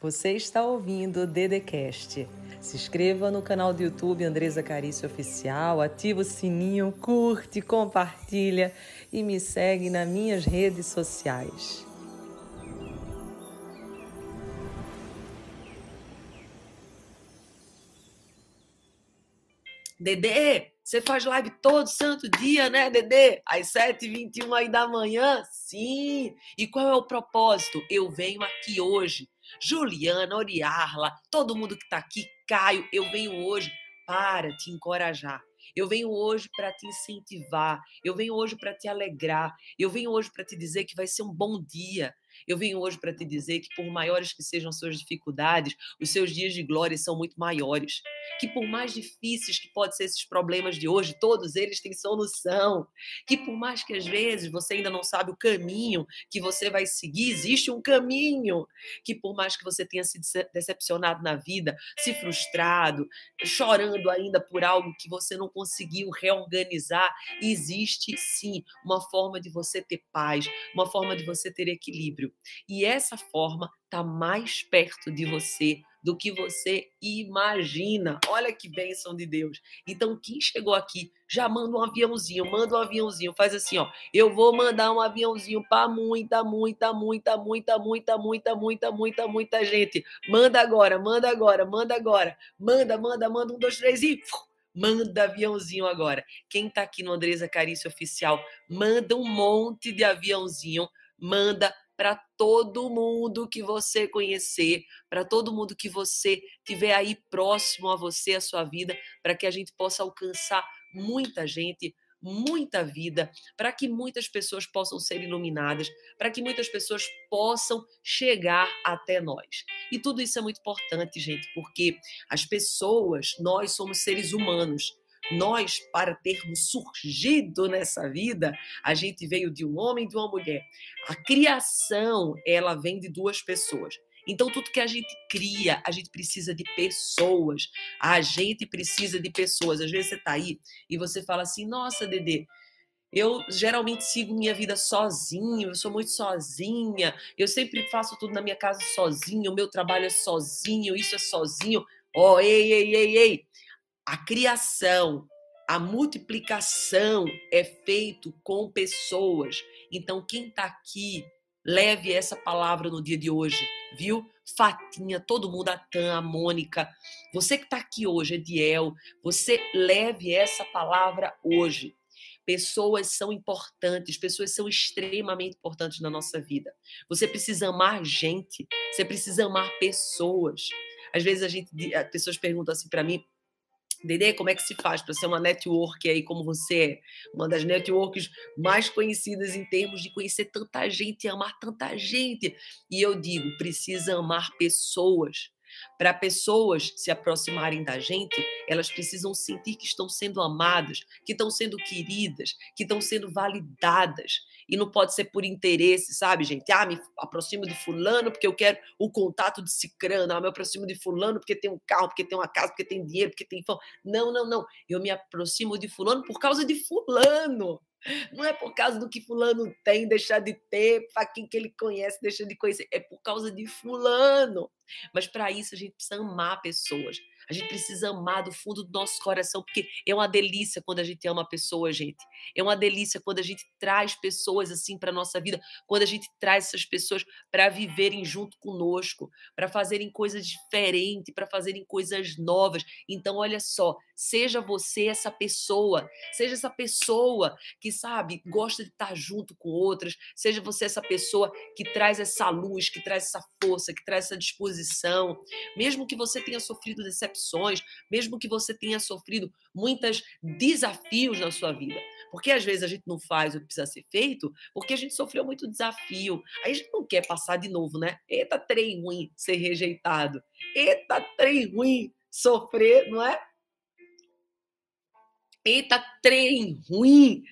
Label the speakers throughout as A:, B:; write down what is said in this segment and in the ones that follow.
A: Você está ouvindo o Dedecast. Se inscreva no canal do YouTube Andresa Carício Oficial, ativa o sininho, curte, compartilha e me segue nas minhas redes sociais.
B: Dedê, você faz live todo santo dia, né, Dedê? Às 7h21 aí da manhã? Sim! E qual é o propósito? Eu venho aqui hoje. Juliana, Oriarla, todo mundo que está aqui, Caio, eu venho hoje para te encorajar. Eu venho hoje para te incentivar. Eu venho hoje para te alegrar. Eu venho hoje para te dizer que vai ser um bom dia. Eu venho hoje para te dizer que, por maiores que sejam suas dificuldades, os seus dias de glória são muito maiores. Que, por mais difíceis que podem ser esses problemas de hoje, todos eles têm solução. Que, por mais que às vezes você ainda não sabe o caminho que você vai seguir, existe um caminho. Que, por mais que você tenha se decepcionado na vida, se frustrado, chorando ainda por algo que você não conseguiu reorganizar, existe sim uma forma de você ter paz, uma forma de você ter equilíbrio. E essa forma está mais perto de você do que você imagina. Olha que bênção de Deus. Então, quem chegou aqui, já manda um aviãozinho, manda um aviãozinho, faz assim, ó. Eu vou mandar um aviãozinho para muita, muita, muita, muita, muita, muita, muita, muita, muita gente. Manda agora, manda agora, manda agora. Manda, manda, manda um, dois, três e manda aviãozinho agora. Quem tá aqui no Andresa Carício Oficial, manda um monte de aviãozinho, manda para todo mundo que você conhecer, para todo mundo que você tiver aí próximo a você, a sua vida, para que a gente possa alcançar muita gente, muita vida, para que muitas pessoas possam ser iluminadas, para que muitas pessoas possam chegar até nós. E tudo isso é muito importante, gente, porque as pessoas, nós somos seres humanos. Nós, para termos surgido nessa vida, a gente veio de um homem e de uma mulher. A criação, ela vem de duas pessoas. Então, tudo que a gente cria, a gente precisa de pessoas. A gente precisa de pessoas. Às vezes você está aí e você fala assim: nossa, Dedê, eu geralmente sigo minha vida sozinho, eu sou muito sozinha, eu sempre faço tudo na minha casa sozinho, o meu trabalho é sozinho, isso é sozinho. Ó, oh, ei, ei, ei, ei. A criação, a multiplicação é feito com pessoas. Então, quem está aqui, leve essa palavra no dia de hoje, viu? Fatinha, todo mundo, a Tan, a Mônica, você que está aqui hoje, Ediel, você leve essa palavra hoje. Pessoas são importantes, pessoas são extremamente importantes na nossa vida. Você precisa amar gente, você precisa amar pessoas. Às vezes a gente, as pessoas perguntam assim para mim, Dede, como é que se faz para ser uma network aí como você é? Uma das networks mais conhecidas em termos de conhecer tanta gente amar tanta gente. E eu digo, precisa amar pessoas. Para pessoas se aproximarem da gente, elas precisam sentir que estão sendo amadas, que estão sendo queridas, que estão sendo validadas. E não pode ser por interesse, sabe, gente? Ah, me aproximo de fulano porque eu quero o contato de cicrano. Ah, me aproximo de fulano porque tem um carro, porque tem uma casa, porque tem dinheiro, porque tem fã. Não, não, não. Eu me aproximo de fulano por causa de fulano. Não é por causa do que fulano tem, deixar de ter, para quem que ele conhece, deixa de conhecer. É por causa de fulano. Mas para isso a gente precisa amar pessoas. A gente precisa amar do fundo do nosso coração, porque é uma delícia quando a gente ama a pessoa, gente. É uma delícia quando a gente traz pessoas assim para nossa vida, quando a gente traz essas pessoas para viverem junto conosco, para fazerem coisas diferentes, para fazerem coisas novas. Então, olha só, seja você essa pessoa, seja essa pessoa que, sabe, gosta de estar junto com outras, seja você essa pessoa que traz essa luz, que traz essa força, que traz essa disposição. Mesmo que você tenha sofrido decepção, decepções, mesmo que você tenha sofrido muitos desafios na sua vida. Porque às vezes a gente não faz o que precisa ser feito porque a gente sofreu muito desafio. Aí a gente não quer passar de novo, né? Eita, trem ruim ser rejeitado. Eita, trem ruim sofrer, não é? Eita, trem ruim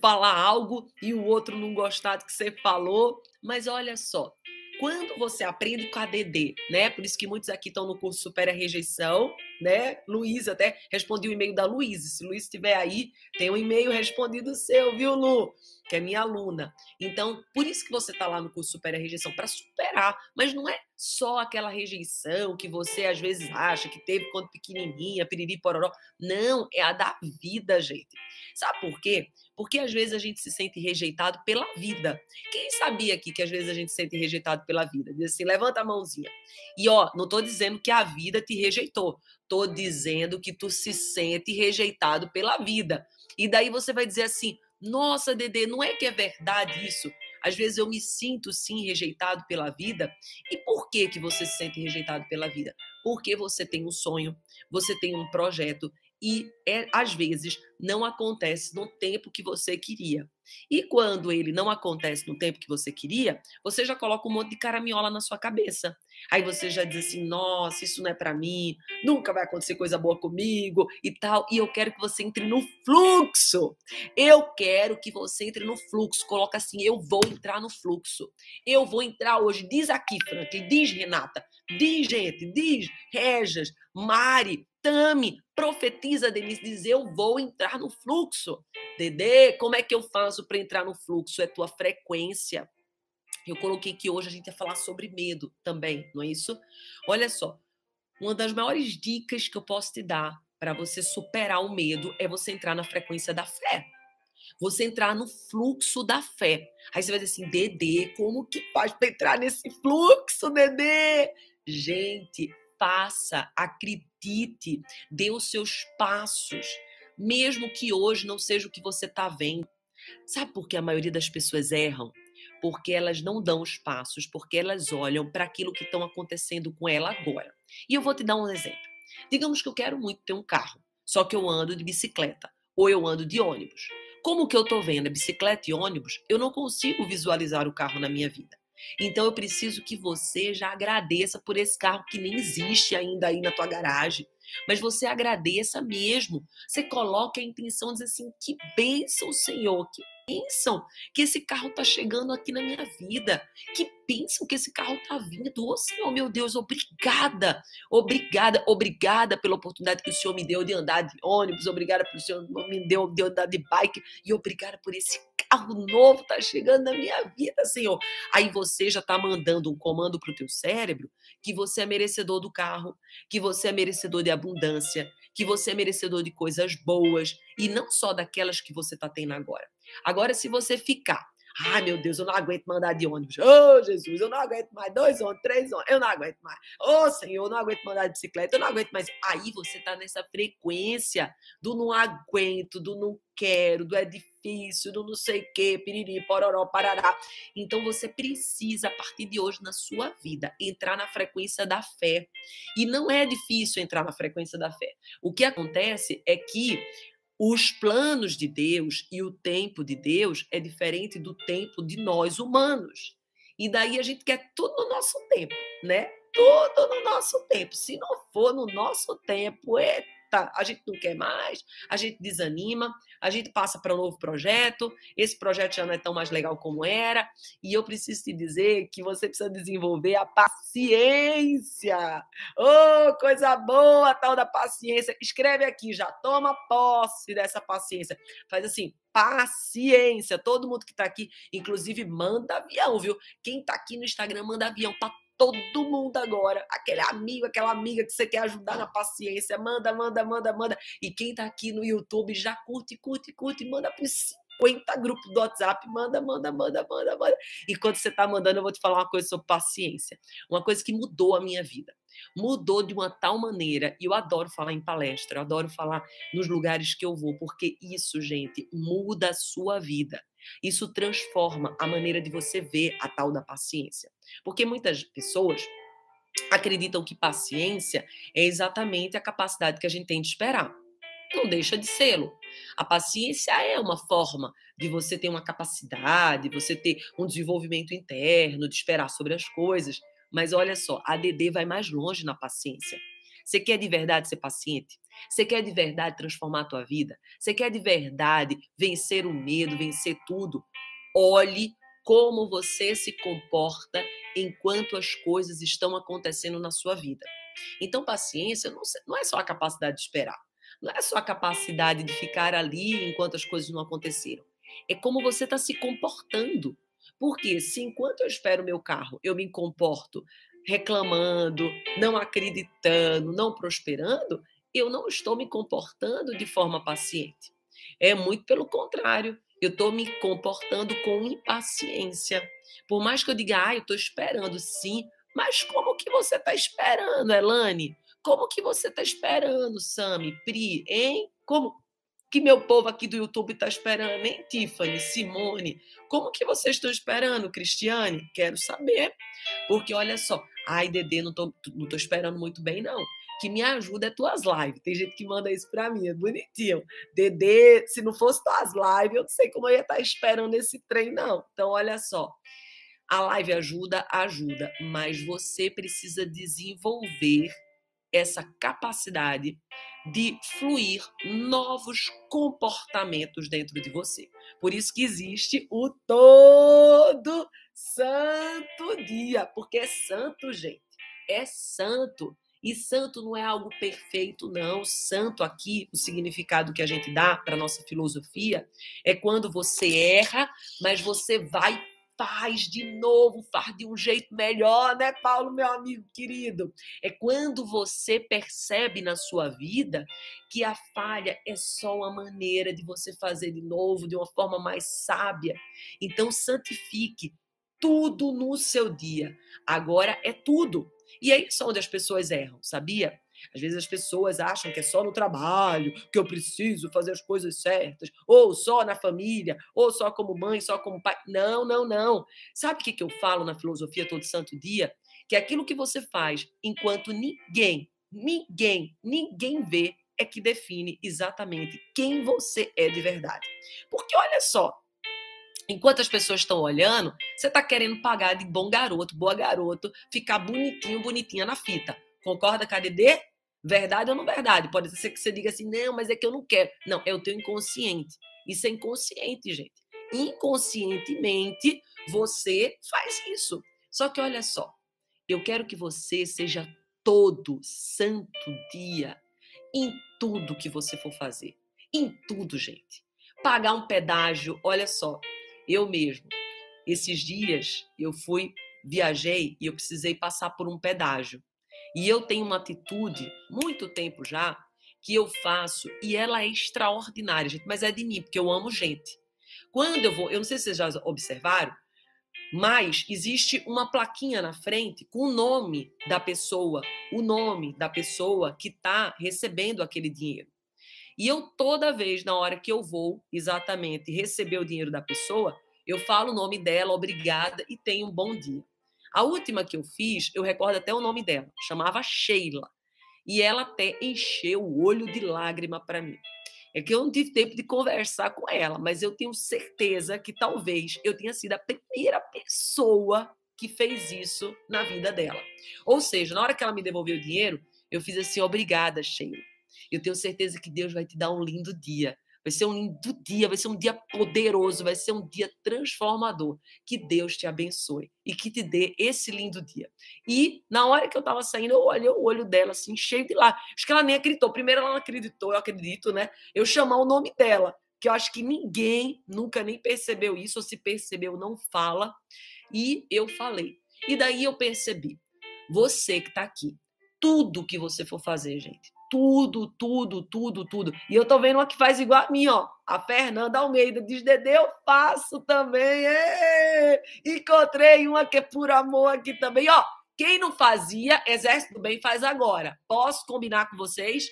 B: falar algo e o outro não gostar do que você falou. Mas olha só, quando você aprende com a DD, né? Por isso que muitos aqui estão no curso Supera Rejeição, né? Luiz, até respondi o e-mail da Luiz. Se Luiz estiver aí, tem um e-mail respondido seu, viu, Lu? Que é minha aluna. Então, por isso que você está lá no curso Supera a Rejeição, para superar. Mas não é só aquela rejeição que você às vezes acha que teve quando pequenininha, piriri, pororó. Não, é a da vida, gente. Sabe por quê? Porque às vezes a gente se sente rejeitado pela vida. Quem sabia aqui que às vezes a gente se sente rejeitado pela vida? Diz assim, levanta a mãozinha. E ó, não estou dizendo que a vida te rejeitou. Estou dizendo que tu se sente rejeitado pela vida. E daí você vai dizer assim: nossa, Dedê, não é que é verdade isso? Às vezes eu me sinto sim rejeitado pela vida. E por que que você se sente rejeitado pela vida? Porque você tem um sonho, você tem um projeto e é, às vezes não acontece no tempo que você queria. E quando ele não acontece no tempo que você queria, você já coloca um monte de caraminhola na sua cabeça. Aí você já diz assim: nossa, isso não é para mim, nunca vai acontecer coisa boa comigo e tal. E eu quero que você entre no fluxo. Eu quero que você entre no fluxo. Coloca assim: eu vou entrar no fluxo. Eu vou entrar hoje. Diz aqui, Franklin, diz Renata, diz gente, diz Rejas, Mari, Tami, profetiza, Denise, diz: Eu vou entrar no fluxo. Dedê, como é que eu faço para entrar no fluxo? É tua frequência. Eu coloquei que hoje a gente ia falar sobre medo também, não é isso? Olha só, uma das maiores dicas que eu posso te dar para você superar o medo é você entrar na frequência da fé. Você entrar no fluxo da fé. Aí você vai dizer assim, Dedê, como que faz para entrar nesse fluxo, Dedê? Gente, faça, acredite, dê os seus passos, mesmo que hoje não seja o que você está vendo. Sabe por que a maioria das pessoas erram? Porque elas não dão os passos, porque elas olham para aquilo que estão acontecendo com ela agora. E eu vou te dar um exemplo. Digamos que eu quero muito ter um carro, só que eu ando de bicicleta ou eu ando de ônibus. Como que eu estou vendo é bicicleta e ônibus, eu não consigo visualizar o carro na minha vida. Então eu preciso que você já agradeça por esse carro que nem existe ainda aí na tua garagem. Mas você agradeça mesmo. Você coloca a intenção de dizer assim: que bênção, Senhor, que bênção que esse carro está chegando aqui na minha vida. Que bênção que esse carro está vindo. Ô, oh, Senhor, meu Deus, obrigada. Obrigada, obrigada pela oportunidade que o Senhor me deu de andar de ônibus. Obrigada pelo Senhor me deu de andar de bike. E obrigada por esse carro novo está chegando na minha vida, Senhor. Aí você já está mandando um comando para o teu cérebro que você é merecedor do carro, que você é merecedor de abundância, que você é merecedor de coisas boas e não só daquelas que você está tendo agora. Agora, se você ficar Ai, meu Deus, eu não aguento mandar de ônibus. Ô, oh, Jesus, eu não aguento mais dois ônibus, três ônibus. Eu não aguento mais. Ô, oh, Senhor, eu não aguento mandar de bicicleta. Eu não aguento mais. Aí você tá nessa frequência do não aguento, do não quero, do é difícil, do não sei o quê, piriri, pororó, parará. Então você precisa, a partir de hoje, na sua vida, entrar na frequência da fé. E não é difícil entrar na frequência da fé. O que acontece é que os planos de Deus e o tempo de Deus é diferente do tempo de nós humanos. E daí a gente quer tudo no nosso tempo, né? Tudo no nosso tempo. Se não for no nosso tempo, é tá, a gente não quer mais, a gente desanima, a gente passa para um novo projeto, esse projeto já não é tão mais legal como era, e eu preciso te dizer que você precisa desenvolver a paciência. Oh, coisa boa, tal da paciência. Escreve aqui, já toma posse dessa paciência. Faz assim, paciência. Todo mundo que está aqui, inclusive, manda avião, viu? Quem está aqui no Instagram, manda avião para todo mundo agora. Aquele amigo, aquela amiga que você quer ajudar na paciência. Manda, manda, manda, manda. E quem tá aqui no YouTube já curte, curte, curte. Manda para 50 grupos do WhatsApp. Manda, manda, manda, manda, manda. E quando você tá mandando, eu vou te falar uma coisa sobre paciência. Uma coisa que mudou a minha vida. Mudou de uma tal maneira. E eu adoro falar em palestra, eu adoro falar nos lugares que eu vou, porque isso, gente, muda a sua vida. Isso transforma a maneira de você ver a tal da paciência. Porque muitas pessoas acreditam que paciência é exatamente a capacidade que a gente tem de esperar. Não deixa de sê-lo. A paciência é uma forma de você ter uma capacidade, você ter um desenvolvimento interno, de esperar sobre as coisas. Mas olha só, a DD vai mais longe na paciência. Você quer de verdade ser paciente? Você quer de verdade transformar a tua vida? Você quer de verdade vencer o medo, vencer tudo? Olhe como você se comporta enquanto as coisas estão acontecendo na sua vida. Então, paciência não é só a capacidade de esperar. Não é só a capacidade de ficar ali enquanto as coisas não aconteceram. É como você está se comportando. Porque se enquanto eu espero o meu carro, eu me comporto reclamando, não acreditando, não prosperando, eu não estou me comportando de forma paciente. É muito pelo contrário. Eu estou me comportando com impaciência. Por mais que eu diga, ah, eu estou esperando, sim, mas como que você está esperando, Elane? Como que você está esperando, Sami, Pri, hein? Como que meu povo aqui do YouTube está esperando, hein, Tiffany, Simone? Como que vocês estão esperando, Cristiane? Quero saber. Porque olha só, ai, Dedê, não tô, não tô esperando muito bem, não. Que me ajuda é tuas lives. Tem gente que manda isso para mim, é bonitinho. Dedê, se não fosse tuas lives, eu não sei como eu ia estar tá esperando esse trem, não. Então, olha só. A live ajuda, ajuda, mas você precisa desenvolver essa capacidade de fluir novos comportamentos dentro de você. Por isso que existe o todo santo dia, porque é santo, gente. É santo. E santo não é algo perfeito, não. Santo aqui, o significado que a gente dá para nossa filosofia é quando você erra, mas você vai faz de novo, faz de um jeito melhor, né, Paulo, meu amigo querido? É quando você percebe na sua vida que a falha é só uma maneira de você fazer de novo, de uma forma mais sábia. Então, santifique tudo no seu dia. Agora é tudo. E é isso onde as pessoas erram, sabia? Às vezes as pessoas acham que é só no trabalho que eu preciso fazer as coisas certas, ou só na família, ou só como mãe, só como pai. Não, não, não. Sabe o que, que eu falo na filosofia todo santo dia? Que aquilo que você faz enquanto ninguém, ninguém, ninguém vê, é que define exatamente quem você é de verdade. Porque olha só, Enquanto as pessoas estão olhando, você está querendo pagar de bom garoto, boa garoto, ficar bonitinho, bonitinha na fita. Concorda, KDD? Verdade ou não verdade? Pode ser que você diga assim, não, mas é que eu não quero. Não, é o teu inconsciente. Isso é inconsciente, gente. Inconscientemente, você faz isso. Só que olha só, eu quero que você seja todo santo dia em tudo que você for fazer. Em tudo, gente. Pagar um pedágio, olha só, eu mesmo, esses dias eu fui, viajei e eu precisei passar por um pedágio. E eu tenho uma atitude, muito tempo já, que eu faço e ela é extraordinária, gente, mas é de mim, porque eu amo gente. Quando eu vou, eu não sei se vocês já observaram, mas existe uma plaquinha na frente com o nome da pessoa, o nome da pessoa que está recebendo aquele dinheiro. E eu toda vez, na hora que eu vou exatamente receber o dinheiro da pessoa, eu falo o nome dela, obrigada e tenho um bom dia. A última que eu fiz, eu recordo até o nome dela, chamava Sheila. E ela até encheu o olho de lágrima para mim. É que eu não tive tempo de conversar com ela, mas eu tenho certeza que talvez eu tenha sido a primeira pessoa que fez isso na vida dela. Ou seja, na hora que ela me devolveu o dinheiro, eu fiz assim: obrigada, Sheila. Eu tenho certeza que Deus vai te dar um lindo dia. Vai ser um lindo dia, vai ser um dia poderoso, vai ser um dia transformador. Que Deus te abençoe e que te dê esse lindo dia. E na hora que eu estava saindo, eu olhei o olho dela assim, cheio de lá. Acho que ela nem acreditou. Primeiro ela não acreditou, eu acredito, né? Eu chamar o nome dela, que eu acho que ninguém nunca nem percebeu isso, ou se percebeu, não fala. E eu falei. E daí eu percebi, você que está aqui, tudo que você for fazer, gente, tudo, tudo, tudo, tudo. E eu tô vendo uma que faz igual a mim, ó. A Fernanda Almeida diz: Dede, eu faço também. Encontrei uma que é por amor aqui também, ó. Quem não fazia, Exército do Bem faz agora. Posso combinar com vocês?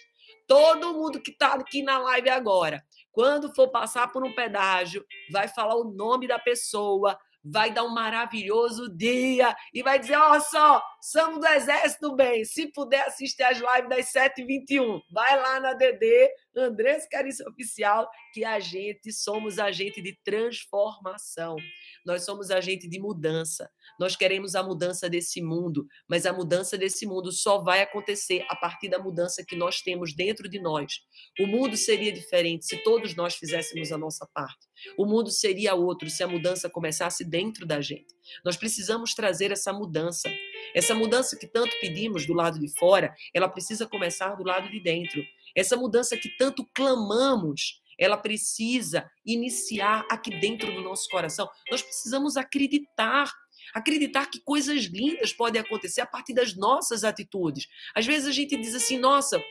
B: Todo mundo que tá aqui na live agora, quando for passar por um pedágio, vai falar o nome da pessoa, vai dar um maravilhoso dia e vai dizer: ó, só, somos do Exército Bem. Se puder assistir as lives das 7h21, vai lá na DD, Andrés Carícia Oficial, que a gente somos agente de transformação. Nós somos agente de mudança. Nós queremos a mudança desse mundo, mas a mudança desse mundo só vai acontecer a partir da mudança que nós temos dentro de nós. O mundo seria diferente se todos nós fizéssemos a nossa parte. O mundo seria outro se a mudança começasse dentro da gente. Nós precisamos trazer essa mudança. Essa mudança que tanto pedimos do lado de fora, ela precisa começar do lado de dentro. Essa mudança que tanto clamamos, ela precisa iniciar aqui dentro do nosso coração. Nós precisamos acreditar acreditar que coisas lindas podem acontecer a partir das nossas atitudes. Às vezes a gente diz assim, nossa,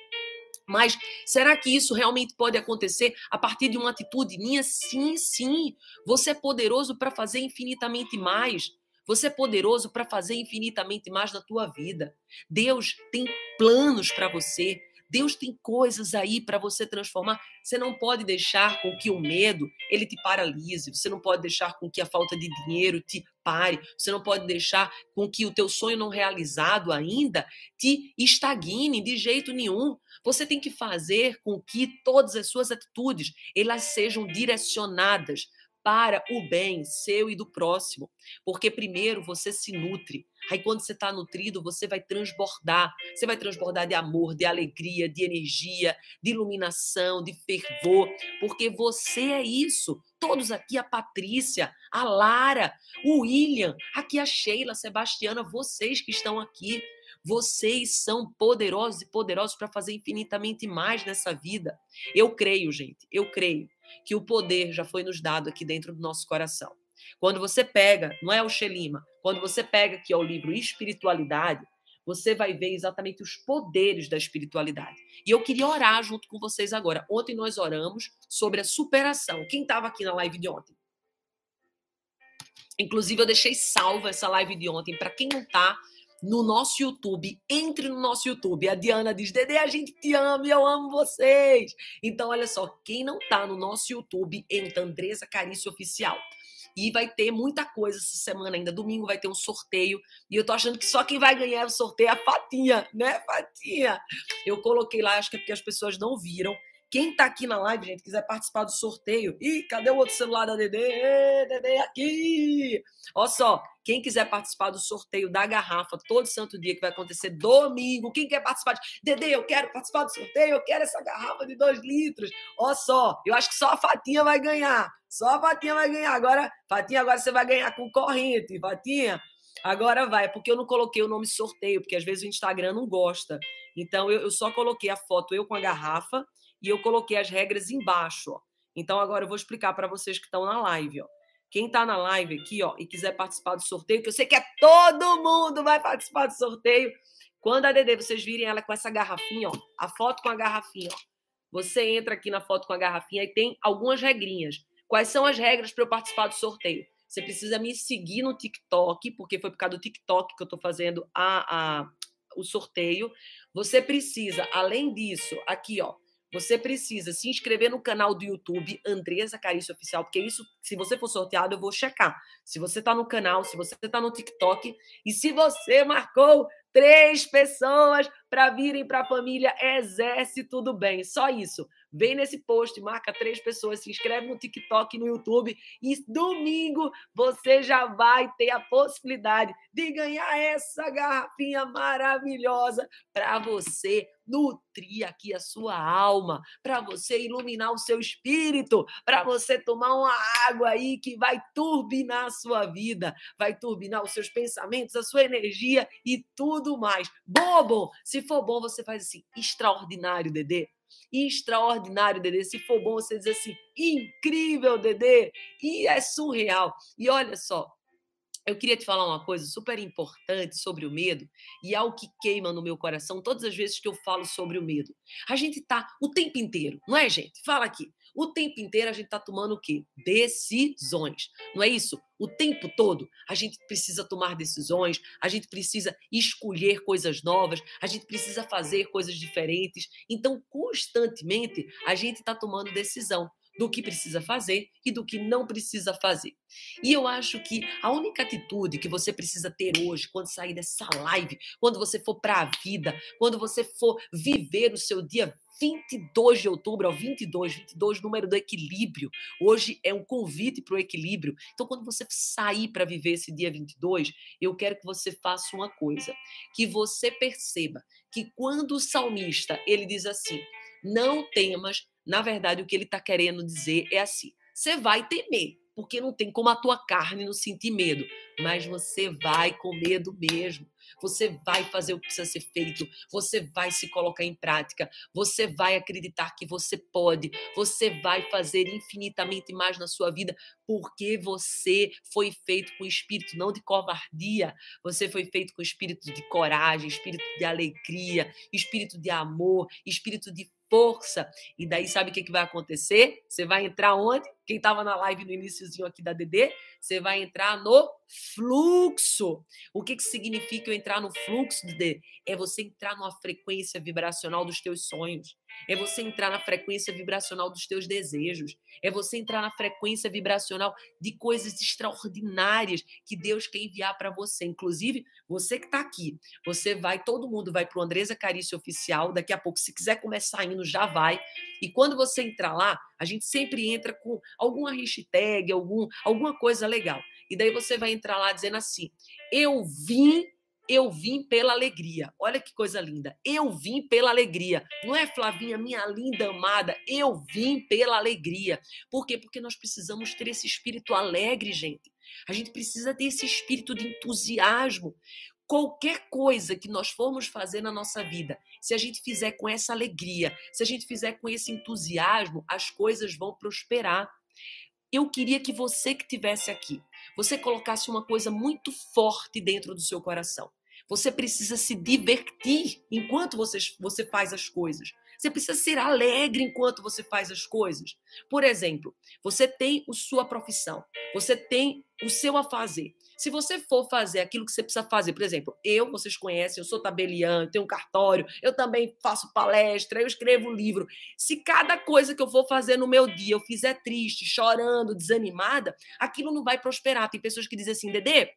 B: mas será que isso realmente pode acontecer a partir de uma atitude minha? Sim, sim. Você é poderoso para fazer infinitamente mais. Você é poderoso para fazer infinitamente mais na tua vida. Deus tem planos para você. Deus tem coisas aí para você transformar. Você não pode deixar com que o medo ele te paralise. Você não pode deixar com que a falta de dinheiro te pare. Você não pode deixar com que o teu sonho não realizado ainda te estagne de jeito nenhum. Você tem que fazer com que todas as suas atitudes elas sejam direcionadas para o bem seu e do próximo. Porque primeiro você se nutre. Aí quando você está nutrido, você vai transbordar. Você vai transbordar de amor, de alegria, de energia, de iluminação, de fervor. Porque você é isso. Todos aqui, a Patrícia, a Lara, o William, aqui a Sheila, a Sebastiana, vocês que estão aqui. Vocês são poderosos e poderosos para fazer infinitamente mais nessa vida. Eu creio, gente, eu creio que o poder já foi nos dado aqui dentro do nosso coração. Quando você pega, não é o Xelima, quando você pega aqui o livro Espiritualidade, você vai ver exatamente os poderes da espiritualidade. E eu queria orar junto com vocês agora. Ontem nós oramos sobre a superação. Quem estava aqui na live de ontem? Inclusive, eu deixei salva essa live de ontem. Para quem não está, no nosso YouTube. Entre no nosso YouTube. A Diana diz: Dede, a gente te ama eu amo vocês. Então, olha só, quem não tá no nosso YouTube, entra Andresa Carício Oficial. E vai ter muita coisa essa semana ainda. Domingo vai ter um sorteio. E eu tô achando que só quem vai ganhar o sorteio é a Fatinha, né, Fatinha? Eu coloquei lá, acho que é porque as pessoas não viram. Quem tá aqui na live, gente, quiser participar do sorteio. Ih, cadê o outro celular da Dedê? Dedê aqui! Olha só, quem quiser participar do sorteio da garrafa todo santo dia, que vai acontecer domingo, quem quer participar de. Dedê, eu quero participar do sorteio, eu quero essa garrafa de dois litros. Olha só, eu acho que só a Fatinha vai ganhar. Só a Fatinha vai ganhar. Agora, Fatinha, agora você vai ganhar com corrente. Fatinha, Agora vai, porque eu não coloquei o nome sorteio, porque às vezes o Instagram não gosta. Então eu, eu, só coloquei a foto eu com a garrafa e eu coloquei as regras embaixo. Ó. Então agora eu vou explicar para vocês que estão na live. Ó. Quem está na live aqui ó, e quiser participar do sorteio, que eu sei que é todo mundo vai participar do sorteio. Quando a Dede, vocês virem ela com essa garrafinha, ó, a foto com a garrafinha, ó, você entra aqui na foto com a garrafinha e tem algumas regrinhas. Quais são as regras para eu participar do sorteio? Você precisa me seguir no TikTok, porque foi por causa do TikTok que eu estou fazendo a, a, o sorteio. Você precisa, além disso, aqui, ó, você precisa se inscrever no canal do YouTube Andresa Carício Oficial, porque isso, se você for sorteado, eu vou checar. Se você está no canal, se você está no TikTok e se você marcou três pessoas para virem para a família Exército do Bem. Só isso. Vem nesse post, marca três pessoas, se inscreve no TikTok, no YouTube e domingo você já vai ter a possibilidade de ganhar essa garrafinha maravilhosa para você nutrir aqui a sua alma, para você iluminar o seu espírito, para você tomar uma água aí que vai turbinar a sua vida, vai turbinar os seus pensamentos, a sua energia e tudo mais. Bobo, se for bom, você faz assim, extraordinário, Dedê. Extraordinário, Dedê. Se for bom, você diz assim, incrível, Dedê. E é surreal. E olha só, eu queria te falar uma coisa super importante sobre o medo e algo que queima no meu coração todas as vezes que eu falo sobre o medo. A gente tá o tempo inteiro, não é, gente? Fala aqui. O tempo inteiro a gente está tomando o quê? Decisões. Não é isso? O tempo todo a gente precisa tomar decisões, a gente precisa escolher coisas novas, a gente precisa fazer coisas diferentes. Então, constantemente, a gente está tomando decisão do que precisa fazer e do que não precisa fazer. E eu acho que a única atitude que você precisa ter hoje, quando sair dessa live, quando você for para a vida, quando você for viver o seu dia 22 de outubro, ao 22, 22, número do equilíbrio. Hoje é um convite para o equilíbrio. Então, quando você sair para viver esse dia 22, eu quero que você faça uma coisa, que você perceba que quando o salmista, ele diz assim, não temas, na verdade, o que ele está querendo dizer é assim, você vai temer, porque não tem como a tua carne não sentir medo, mas você vai com medo mesmo. Você vai fazer o que precisa ser feito, você vai se colocar em prática, você vai acreditar que você pode, você vai fazer infinitamente mais na sua vida, porque você foi feito com espírito não de covardia, você foi feito com espírito de coragem, espírito de alegria, espírito de amor, espírito de força. E daí sabe o que, que vai acontecer? Você vai entrar onde? Quem estava na live no iníciozinho aqui da DD, você vai entrar no fluxo. O que, que significa eu entrar no fluxo, DD? É você entrar numa frequência vibracional dos teus sonhos. É você entrar na frequência vibracional dos teus desejos. É você entrar na frequência vibracional de coisas extraordinárias que Deus quer enviar para você. Inclusive, você que está aqui, você vai, todo mundo vai para o Andresa Carício Oficial. Daqui a pouco, se quiser começar indo, já vai. E quando você entrar lá, a gente sempre entra com alguma hashtag, algum, alguma coisa legal. E daí você vai entrar lá dizendo assim: Eu vim eu vim pela alegria. Olha que coisa linda. Eu vim pela alegria. Não é, Flavinha, minha linda amada? Eu vim pela alegria. Por quê? Porque nós precisamos ter esse espírito alegre, gente. A gente precisa ter esse espírito de entusiasmo. Qualquer coisa que nós formos fazer na nossa vida, se a gente fizer com essa alegria, se a gente fizer com esse entusiasmo, as coisas vão prosperar. Eu queria que você que tivesse aqui, você colocasse uma coisa muito forte dentro do seu coração. Você precisa se divertir enquanto você, você faz as coisas. Você precisa ser alegre enquanto você faz as coisas. Por exemplo, você tem a sua profissão, você tem o seu a fazer. Se você for fazer aquilo que você precisa fazer, por exemplo, eu, vocês conhecem, eu sou tabelião, tenho um cartório, eu também faço palestra, eu escrevo livro. Se cada coisa que eu for fazer no meu dia eu fizer triste, chorando, desanimada, aquilo não vai prosperar. Tem pessoas que dizem assim, Dedê,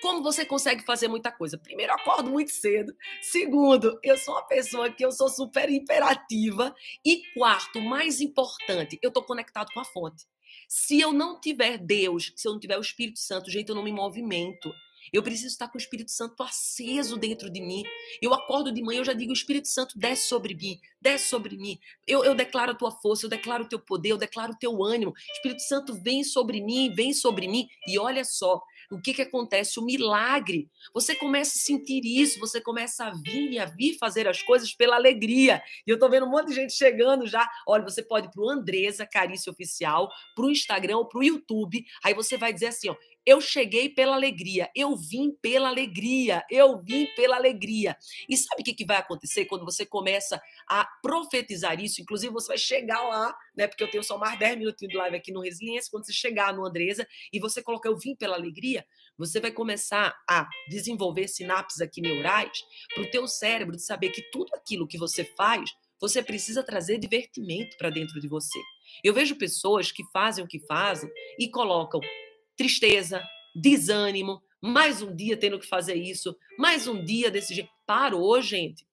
B: como você consegue fazer muita coisa? Primeiro, eu acordo muito cedo. Segundo, eu sou uma pessoa que eu sou super imperativa. E quarto, mais importante, eu estou conectado com a fonte. Se eu não tiver Deus, se eu não tiver o Espírito Santo, gente, eu não me movimento. Eu preciso estar com o Espírito Santo aceso dentro de mim. Eu acordo de manhã, eu já digo: o Espírito Santo desce sobre mim, desce sobre mim. Eu, eu declaro a tua força, eu declaro o teu poder, eu declaro o teu ânimo. O Espírito Santo vem sobre mim, vem sobre mim. E olha só, o que, que acontece? O milagre. Você começa a sentir isso, você começa a vir e a vir fazer as coisas pela alegria. E eu tô vendo um monte de gente chegando já. Olha, você pode ir pro Andresa Carícia Oficial, pro Instagram pro YouTube. Aí você vai dizer assim, ó, eu cheguei pela alegria, eu vim pela alegria, eu vim pela alegria. E sabe o que, vai acontecer quando você começa a profetizar isso? Inclusive, você vai chegar lá, né? Porque eu tenho só mais 10 minutinhos de live aqui no Resiliência. Quando você chegar no Andresa e você colocar eu vim pela alegria, você vai começar a desenvolver sinapses aqui neurais para o teu cérebro de saber que tudo aquilo que você faz, você precisa trazer divertimento para dentro de você. Eu vejo pessoas que fazem o que fazem e colocam tristeza, desânimo, mais um dia tendo que fazer isso, mais um dia desse jeito. Parou, gente.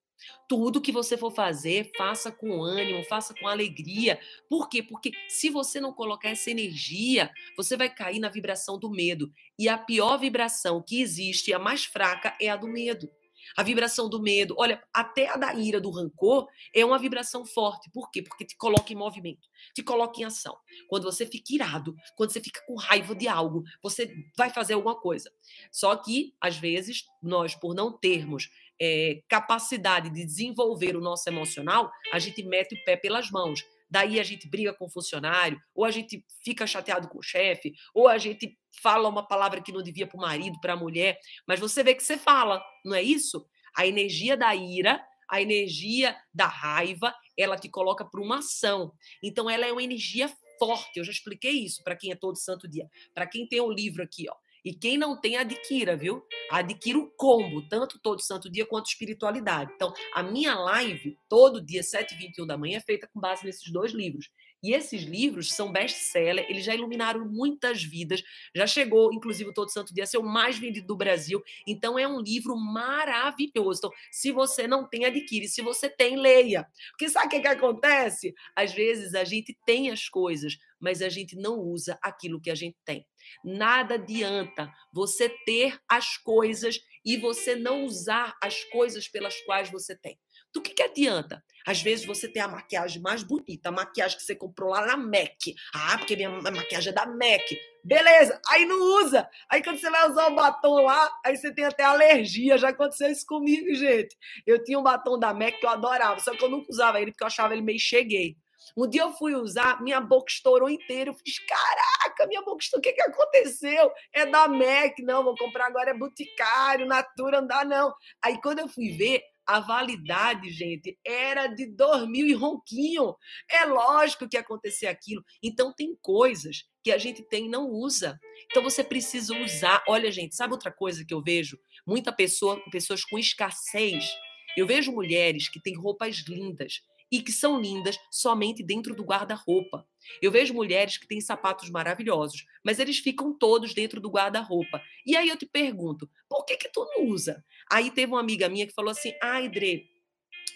B: Tudo que você for fazer, faça com ânimo, faça com alegria. Por quê? Porque se você não colocar essa energia, você vai cair na vibração do medo. E a pior vibração que existe, a mais fraca, é a do medo. A vibração do medo, olha, até a da ira, do rancor, é uma vibração forte. Por quê? Porque te coloca em movimento, te coloca em ação. Quando você fica irado, quando você fica com raiva de algo, você vai fazer alguma coisa. Só que, às vezes, nós, por não termos é, capacidade de desenvolver o nosso emocional, a gente mete o pé pelas mãos daí a gente briga com o funcionário, ou a gente fica chateado com o chefe, ou a gente fala uma palavra que não devia para o marido, para a mulher, mas você vê que você fala, não é isso? A energia da ira, a energia da raiva, ela te coloca para uma ação. Então ela é uma energia forte. Eu já expliquei isso para quem é todo santo dia. Para quem tem o livro aqui, ó. E quem não tem, adquira, viu? Adquira o combo, tanto todo santo dia quanto espiritualidade. Então, a minha live, todo dia, 7h21 da manhã, é feita com base nesses dois livros. E esses livros são best-seller, eles já iluminaram muitas vidas, já chegou, inclusive, Todo Santo Dia a ser o mais vendido do Brasil. Então, é um livro maravilhoso. Então, se você não tem, adquire. Se você tem, leia. Porque sabe o que, que acontece? Às vezes, a gente tem as coisas, mas a gente não usa aquilo que a gente tem. Nada adianta você ter as coisas e você não usar as coisas pelas quais você tem. Do que, que adianta? Às vezes você tem a maquiagem mais bonita, a maquiagem que você comprou lá na MAC. Ah, porque minha maquiagem é da MAC. Beleza, aí não usa. Aí quando você vai usar o batom lá, aí você tem até alergia. Já aconteceu isso comigo, gente. Eu tinha um batom da MAC que eu adorava, só que eu nunca usava ele porque eu achava ele meio cheguei. Um dia eu fui usar, minha boca estourou inteira. Eu fiz, caraca, minha boca estourou. O que, que aconteceu? É da MAC. Não, vou comprar agora, é Boticário, Natura, não dá não. Aí quando eu fui ver, a validade, gente, era de dormir e ronquinho. É lógico que ia acontecer aquilo. Então, tem coisas que a gente tem e não usa. Então, você precisa usar. Olha, gente, sabe outra coisa que eu vejo? Muita pessoa, pessoas com escassez. Eu vejo mulheres que têm roupas lindas, e que são lindas somente dentro do guarda-roupa. Eu vejo mulheres que têm sapatos maravilhosos, mas eles ficam todos dentro do guarda-roupa. E aí eu te pergunto, por que que tu não usa? Aí teve uma amiga minha que falou assim, ai, Dre,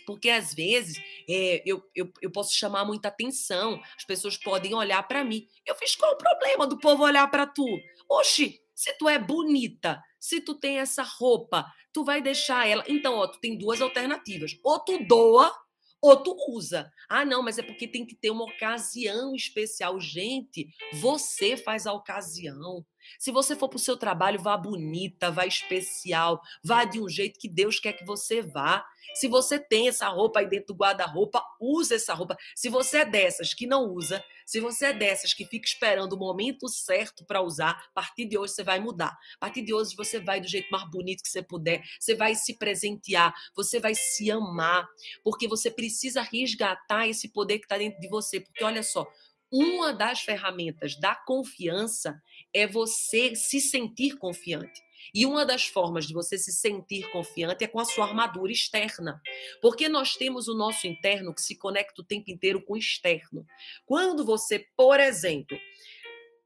B: porque às vezes é, eu, eu, eu posso chamar muita atenção, as pessoas podem olhar para mim. Eu fiz qual o problema do povo olhar para tu? Oxi, se tu é bonita, se tu tem essa roupa, tu vai deixar ela. Então, ó, tu tem duas alternativas. Ou tu doa ou tu usa. Ah, não, mas é porque tem que ter uma ocasião especial. Gente, você faz a ocasião. Se você for para o seu trabalho, vá bonita, vá especial, vá de um jeito que Deus quer que você vá. Se você tem essa roupa aí dentro do guarda-roupa, use essa roupa. Se você é dessas que não usa, se você é dessas que fica esperando o momento certo para usar, a partir de hoje você vai mudar. A partir de hoje você vai do jeito mais bonito que você puder, você vai se presentear, você vai se amar, porque você precisa resgatar esse poder que está dentro de você. Porque olha só, uma das ferramentas da confiança é você se sentir confiante. E uma das formas de você se sentir confiante é com a sua armadura externa. Porque nós temos o nosso interno que se conecta o tempo inteiro com o externo. Quando você, por exemplo,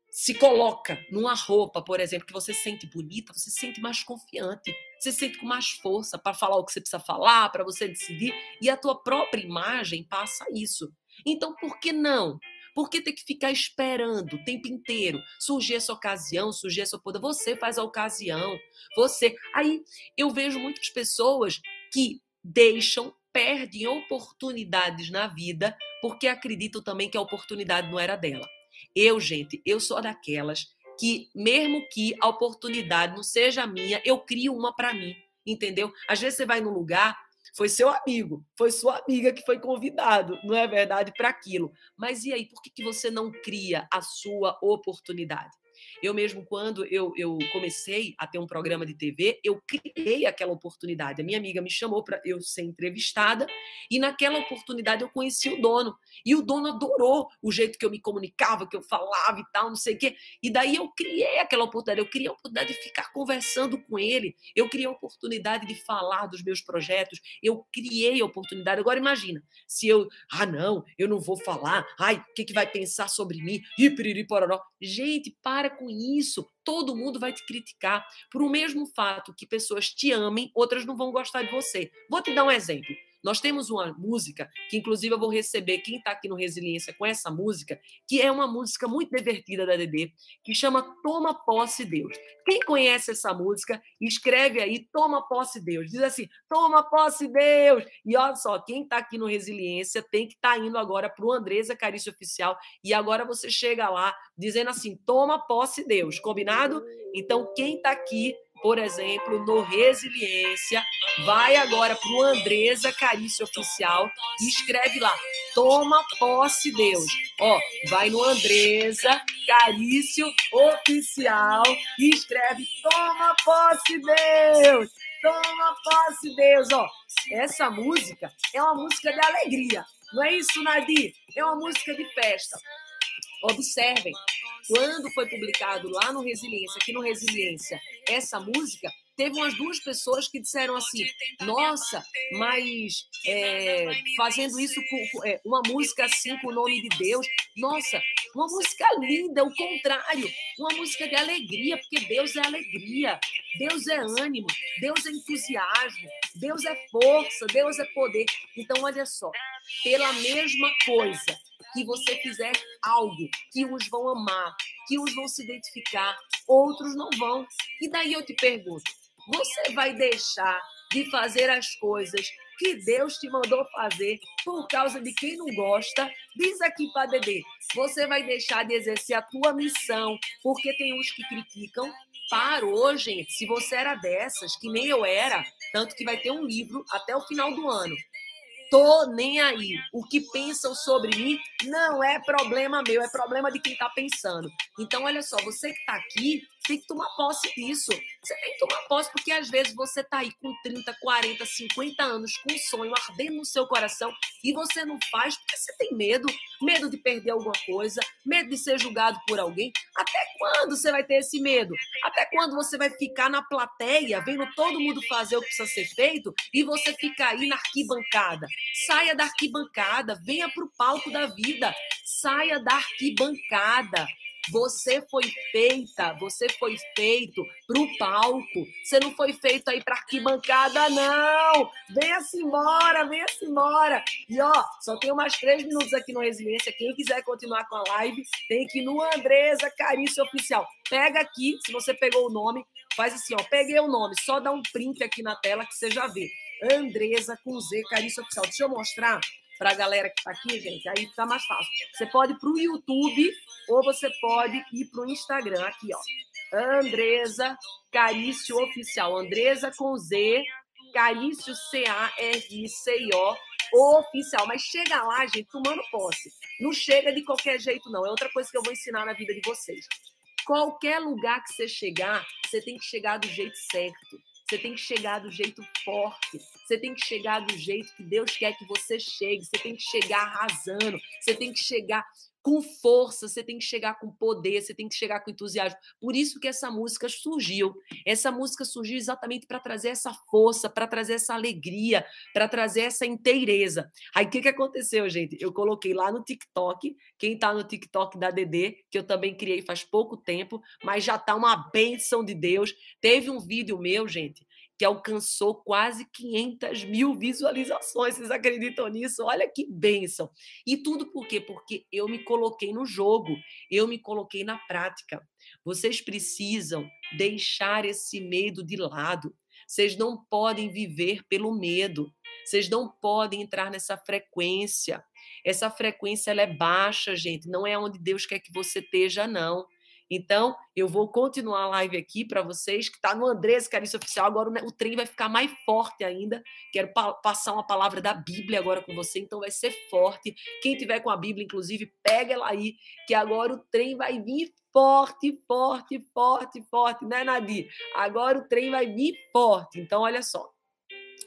B: se coloca numa roupa, por exemplo, que você se sente bonita, você se sente mais confiante, você se sente com mais força para falar o que você precisa falar, para você decidir, e a tua própria imagem passa isso. Então, por que não por que ter que ficar esperando o tempo inteiro? Surgir essa ocasião, surgir essa poder. Você faz a ocasião. Você. Aí eu vejo muitas pessoas que deixam, perdem oportunidades na vida porque acreditam também que a oportunidade não era dela. Eu, gente, eu sou daquelas que, mesmo que a oportunidade não seja minha, eu crio uma para mim, entendeu? Às vezes você vai num lugar foi seu amigo, foi sua amiga que foi convidado, não é verdade, para aquilo. Mas e aí, por que, que você não cria a sua oportunidade? Eu mesmo, quando eu, eu comecei a ter um programa de TV, eu criei aquela oportunidade. A minha amiga me chamou para eu ser entrevistada e naquela oportunidade eu conheci o dono. E o dono adorou o jeito que eu me comunicava, que eu falava e tal, não sei o quê. E daí eu criei aquela oportunidade. Eu criei a oportunidade de ficar conversando com ele. Eu criei a oportunidade de falar dos meus projetos. Eu criei a oportunidade. Agora imagina, se eu, ah, não, eu não vou falar. Ai, o que, que vai pensar sobre mim? Ih, piriri, pororó. Gente, para com isso, todo mundo vai te criticar por o mesmo fato que pessoas te amem, outras não vão gostar de você. Vou te dar um exemplo. Nós temos uma música que, inclusive, eu vou receber quem está aqui no Resiliência com essa música, que é uma música muito divertida da Dedê, que chama Toma Posse Deus. Quem conhece essa música, escreve aí Toma Posse Deus. Diz assim: Toma Posse Deus. E olha só, quem está aqui no Resiliência tem que estar tá indo agora para o Andresa Carício Oficial. E agora você chega lá dizendo assim: Toma Posse Deus. Combinado? Então, quem está aqui por exemplo, no Resiliência, vai agora para o Andresa Carício Oficial e escreve lá, toma posse Deus. Ó, vai no Andresa Carício Oficial e escreve, toma posse Deus. Toma posse Deus, ó. Essa música é uma música de alegria. Não é isso, Nadir? É uma música de festa. Observem, quando foi publicado lá no Resiliência, aqui no Resiliência, essa música, teve umas duas pessoas que disseram assim: Nossa, mas é, fazendo isso com é, uma música assim com o nome de Deus, nossa, uma música linda, o contrário, uma música de alegria, porque Deus é alegria, Deus é ânimo, Deus é entusiasmo, Deus é força, Deus é poder. Então, olha só, pela mesma coisa que você fizer algo que uns vão amar, que uns vão se identificar, outros não vão. E daí eu te pergunto, você vai deixar de fazer as coisas que Deus te mandou fazer por causa de quem não gosta. Diz aqui para Dedê, você vai deixar de exercer a tua missão porque tem uns que criticam. Parou, gente. Se você era dessas, que nem eu era, tanto que vai ter um livro até o final do ano tô nem aí. O que pensam sobre mim não é problema meu, é problema de quem está pensando. Então, olha só, você que está aqui tem que tomar posse disso. Você tem que tomar posse porque às vezes você está aí com 30, 40, 50 anos com um sonho ardendo no seu coração e você não faz porque você tem medo, medo de perder alguma coisa, medo de ser julgado por alguém. Até quando você vai ter esse medo? Até quando você vai ficar na plateia vendo todo mundo fazer o que precisa ser feito e você fica aí na arquibancada? Saia da arquibancada, venha para o palco da vida. Saia da arquibancada. Você foi feita, você foi feito para o palco. Você não foi feito aí para arquibancada, não. Venha-se embora, venha-se embora. E ó, só tem mais três minutos aqui no Resiliência. Quem quiser continuar com a live, tem que ir no Andresa Carício Oficial. Pega aqui, se você pegou o nome, faz assim, ó. Peguei o nome, só dá um print aqui na tela que você já vê. Andresa com Z, Carício Oficial. Deixa eu mostrar para a galera que está aqui, gente, aí fica mais fácil. Você pode ir para o YouTube ou você pode ir para o Instagram, aqui, ó. Andresa Carício Oficial. Andresa com Z, Carício C-A-R-I-C-I-O, oficial. Mas chega lá, gente, tomando posse. Não chega de qualquer jeito, não. É outra coisa que eu vou ensinar na vida de vocês. Qualquer lugar que você chegar, você tem que chegar do jeito certo. Você tem que chegar do jeito forte. Você tem que chegar do jeito que Deus quer que você chegue. Você tem que chegar arrasando. Você tem que chegar com força, você tem que chegar com poder, você tem que chegar com entusiasmo. Por isso que essa música surgiu. Essa música surgiu exatamente para trazer essa força, para trazer essa alegria, para trazer essa inteireza. Aí o que, que aconteceu, gente? Eu coloquei lá no TikTok, quem está no TikTok da DD, que eu também criei faz pouco tempo, mas já tá uma bênção de Deus. Teve um vídeo meu, gente, que alcançou quase 500 mil visualizações. Vocês acreditam nisso? Olha que bênção. E tudo por quê? Porque eu me coloquei no jogo, eu me coloquei na prática. Vocês precisam deixar esse medo de lado. Vocês não podem viver pelo medo. Vocês não podem entrar nessa frequência. Essa frequência ela é baixa, gente. Não é onde Deus quer que você esteja, não. Então, eu vou continuar a live aqui para vocês, que está no Andrés Carício Oficial. Agora o trem vai ficar mais forte ainda. Quero pa passar uma palavra da Bíblia agora com você, então vai ser forte. Quem tiver com a Bíblia, inclusive, pega ela aí, que agora o trem vai vir forte, forte, forte, forte, né, Nadir? Agora o trem vai vir forte. Então, olha só.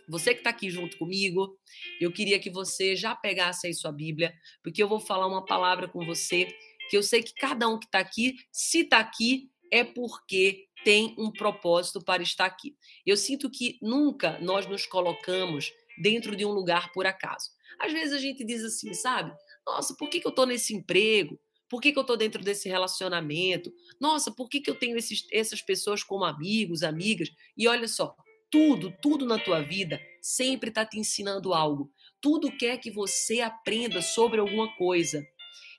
B: Você que está aqui junto comigo, eu queria que você já pegasse aí sua Bíblia, porque eu vou falar uma palavra com você que eu sei que cada um que está aqui, se está aqui, é porque tem um propósito para estar aqui. Eu sinto que nunca nós nos colocamos dentro de um lugar por acaso. Às vezes a gente diz assim, sabe? Nossa, por que, que eu estou nesse emprego? Por que, que eu estou dentro desse relacionamento? Nossa, por que, que eu tenho esses, essas pessoas como amigos, amigas? E olha só, tudo, tudo na tua vida sempre está te ensinando algo. Tudo quer que você aprenda sobre alguma coisa.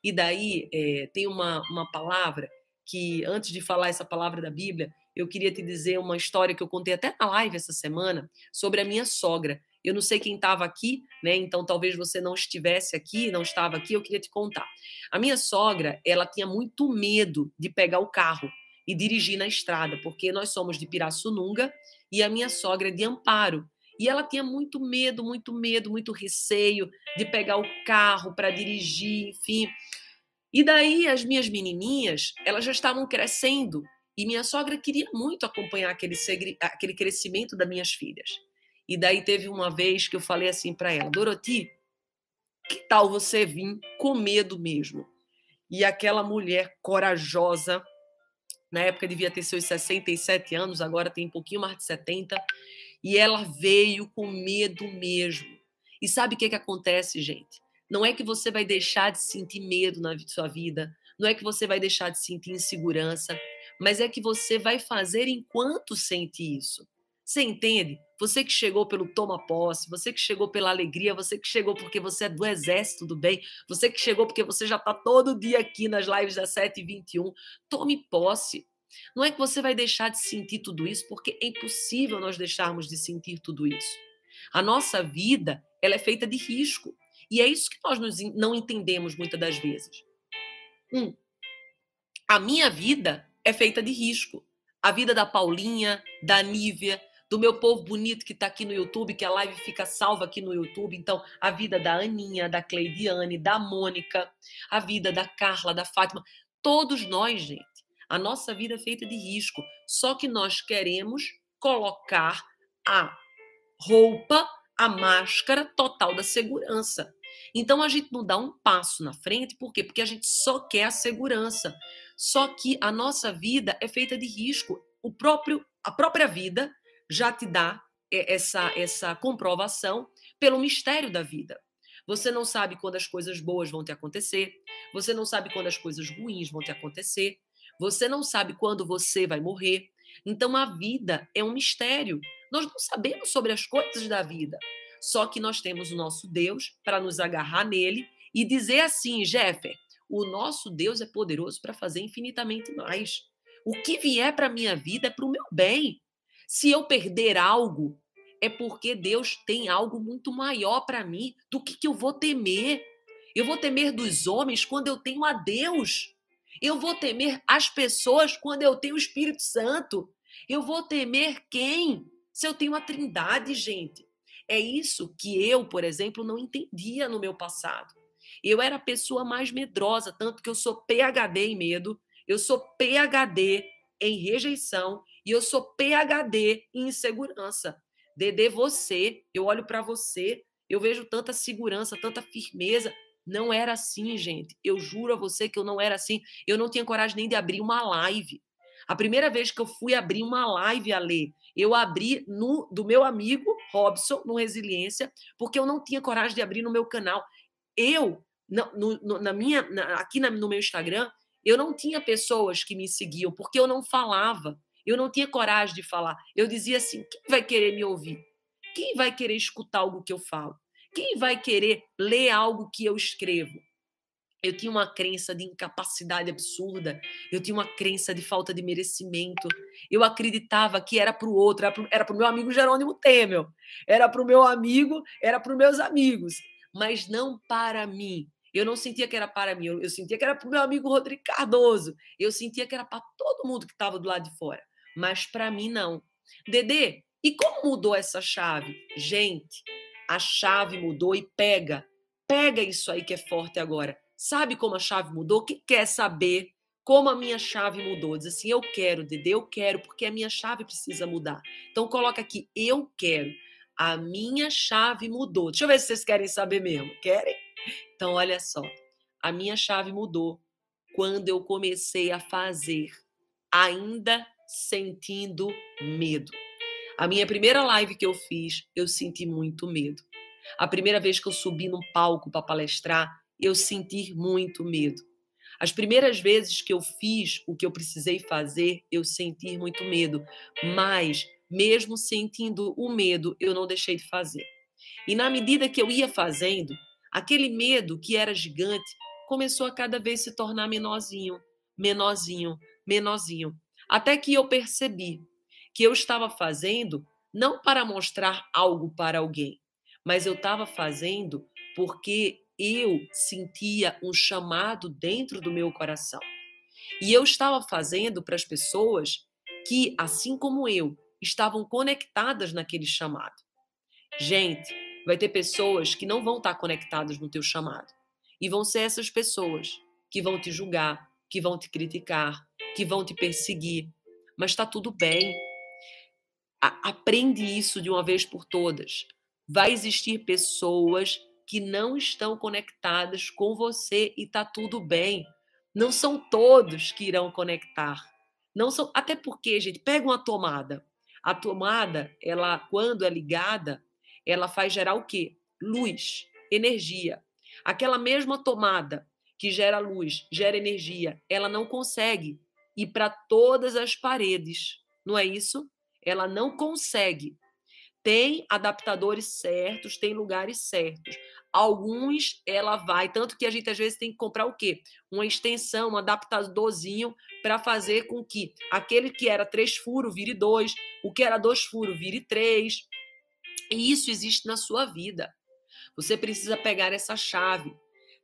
B: E daí é, tem uma, uma palavra que, antes de falar essa palavra da Bíblia, eu queria te dizer uma história que eu contei até na live essa semana sobre a minha sogra. Eu não sei quem estava aqui, né? Então talvez você não estivesse aqui, não estava aqui, eu queria te contar. A minha sogra, ela tinha muito medo de pegar o carro e dirigir na estrada, porque nós somos de Pirassununga e a minha sogra é de Amparo. E ela tinha muito medo, muito medo, muito receio de pegar o carro para dirigir, enfim. E daí as minhas menininhas, elas já estavam crescendo e minha sogra queria muito acompanhar aquele, aquele crescimento das minhas filhas. E daí teve uma vez que eu falei assim para ela, Dorothy, que tal você vir com medo mesmo? E aquela mulher corajosa, na época devia ter seus 67 anos, agora tem um pouquinho mais de 70, e ela veio com medo mesmo. E sabe o que, que acontece, gente? Não é que você vai deixar de sentir medo na sua vida, não é que você vai deixar de sentir insegurança, mas é que você vai fazer enquanto sente isso. Você entende? Você que chegou pelo toma posse, você que chegou pela alegria, você que chegou porque você é do exército do bem, você que chegou porque você já está todo dia aqui nas lives das 7h21. Tome posse. Não é que você vai deixar de sentir tudo isso, porque é impossível nós deixarmos de sentir tudo isso. A nossa vida, ela é feita de risco. E é isso que nós não entendemos muitas das vezes. Um, a minha vida é feita de risco. A vida da Paulinha, da Nívia, do meu povo bonito que está aqui no YouTube, que a live fica salva aqui no YouTube. Então, a vida da Aninha, da Cleidiane, da Mônica, a vida da Carla, da Fátima. Todos nós, gente. A nossa vida é feita de risco. Só que nós queremos colocar a roupa, a máscara total da segurança. Então a gente não dá um passo na frente, por quê? Porque a gente só quer a segurança. Só que a nossa vida é feita de risco. O próprio a própria vida já te dá essa essa comprovação pelo mistério da vida. Você não sabe quando as coisas boas vão te acontecer, você não sabe quando as coisas ruins vão te acontecer, você não sabe quando você vai morrer. Então a vida é um mistério. Nós não sabemos sobre as coisas da vida. Só que nós temos o nosso Deus para nos agarrar nele e dizer assim, Jeffer, o nosso Deus é poderoso para fazer infinitamente mais. O que vier para a minha vida é para o meu bem. Se eu perder algo, é porque Deus tem algo muito maior para mim do que, que eu vou temer. Eu vou temer dos homens quando eu tenho a Deus. Eu vou temer as pessoas quando eu tenho o Espírito Santo. Eu vou temer quem? Se eu tenho a Trindade, gente. É isso que eu, por exemplo, não entendia no meu passado. Eu era a pessoa mais medrosa, tanto que eu sou PhD em medo, eu sou PhD em rejeição e eu sou PhD em insegurança. Dedê, você, eu olho para você, eu vejo tanta segurança, tanta firmeza. Não era assim, gente. Eu juro a você que eu não era assim. Eu não tinha coragem nem de abrir uma live. A primeira vez que eu fui abrir uma live a ler, eu abri no do meu amigo Robson, no Resiliência, porque eu não tinha coragem de abrir no meu canal. Eu, no, no, na minha, na, aqui na, no meu Instagram, eu não tinha pessoas que me seguiam, porque eu não falava. Eu não tinha coragem de falar. Eu dizia assim: quem vai querer me ouvir? Quem vai querer escutar algo que eu falo? Quem vai querer ler algo que eu escrevo? Eu tinha uma crença de incapacidade absurda, eu tinha uma crença de falta de merecimento. Eu acreditava que era para o outro, era para o meu amigo Jerônimo Temel, era para o meu amigo, era para os meus amigos, mas não para mim. Eu não sentia que era para mim, eu, eu sentia que era para o meu amigo Rodrigo Cardoso, eu sentia que era para todo mundo que estava do lado de fora, mas para mim não. Dedê, e como mudou essa chave? Gente, a chave mudou e pega, pega isso aí que é forte agora Sabe como a chave mudou? Quem quer saber como a minha chave mudou? Diz assim: eu quero, Dede, eu quero, porque a minha chave precisa mudar. Então coloca aqui: eu quero. A minha chave mudou. Deixa eu ver se vocês querem saber mesmo. Querem? Então, olha só. A minha chave mudou quando eu comecei a fazer, ainda sentindo medo. A minha primeira live que eu fiz, eu senti muito medo. A primeira vez que eu subi num palco para palestrar, eu senti muito medo. As primeiras vezes que eu fiz o que eu precisei fazer, eu senti muito medo, mas mesmo sentindo o medo, eu não deixei de fazer. E na medida que eu ia fazendo, aquele medo que era gigante começou a cada vez se tornar menorzinho, menorzinho, menorzinho, até que eu percebi que eu estava fazendo não para mostrar algo para alguém, mas eu estava fazendo porque eu sentia um chamado dentro do meu coração. E eu estava fazendo para as pessoas que, assim como eu, estavam conectadas naquele chamado. Gente, vai ter pessoas que não vão estar conectadas no teu chamado. E vão ser essas pessoas que vão te julgar, que vão te criticar, que vão te perseguir. Mas está tudo bem. Aprende isso de uma vez por todas. Vai existir pessoas que não estão conectadas com você e tá tudo bem. Não são todos que irão conectar. Não são, até porque, gente, pega uma tomada. A tomada, ela quando é ligada, ela faz gerar o quê? Luz, energia. Aquela mesma tomada que gera luz, gera energia, ela não consegue ir para todas as paredes. Não é isso? Ela não consegue. tem adaptadores certos, tem lugares certos. Alguns ela vai, tanto que a gente às vezes tem que comprar o quê? Uma extensão, um adaptadorzinho para fazer com que aquele que era três furos vire dois, o que era dois furos vire três. E isso existe na sua vida. Você precisa pegar essa chave.